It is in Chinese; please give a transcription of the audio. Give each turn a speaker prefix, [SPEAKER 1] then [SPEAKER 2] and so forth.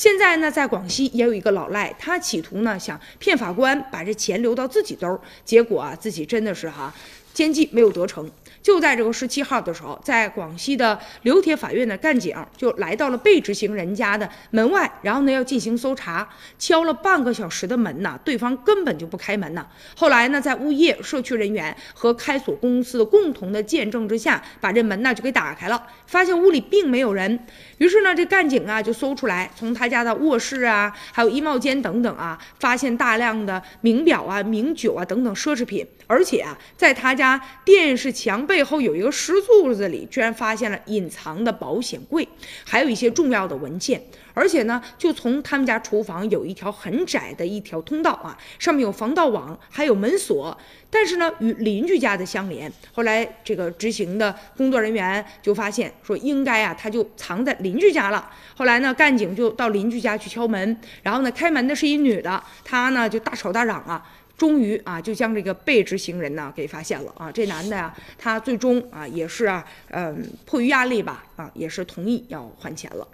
[SPEAKER 1] 现在呢，在广西也有一个老赖，他企图呢想骗法官把这钱留到自己兜，结果啊自己真的是哈奸计没有得逞。就在这个十七号的时候，在广西的刘铁法院的干警就来到了被执行人家的门外，然后呢要进行搜查，敲了半个小时的门呐，对方根本就不开门呐。后来呢，在物业、社区人员和开锁公司的共同的见证之下，把这门呢就给打开了，发现屋里并没有人。于是呢，这干警啊就搜出来，从他家的卧室啊，还有衣帽间等等啊，发现大量的名表啊、名酒啊等等奢侈品，而且啊，在他家电视墙。背后有一个石柱子里，居然发现了隐藏的保险柜，还有一些重要的文件。而且呢，就从他们家厨房有一条很窄的一条通道啊，上面有防盗网，还有门锁，但是呢，与邻居家的相连。后来这个执行的工作人员就发现说，应该啊，他就藏在邻居家了。后来呢，干警就到邻居家去敲门，然后呢，开门的是一女的，她呢就大吵大嚷啊。终于啊，就将这个被执行人呢给发现了啊！这男的呀，他最终啊也是啊，嗯，迫于压力吧，啊，也是同意要还钱了。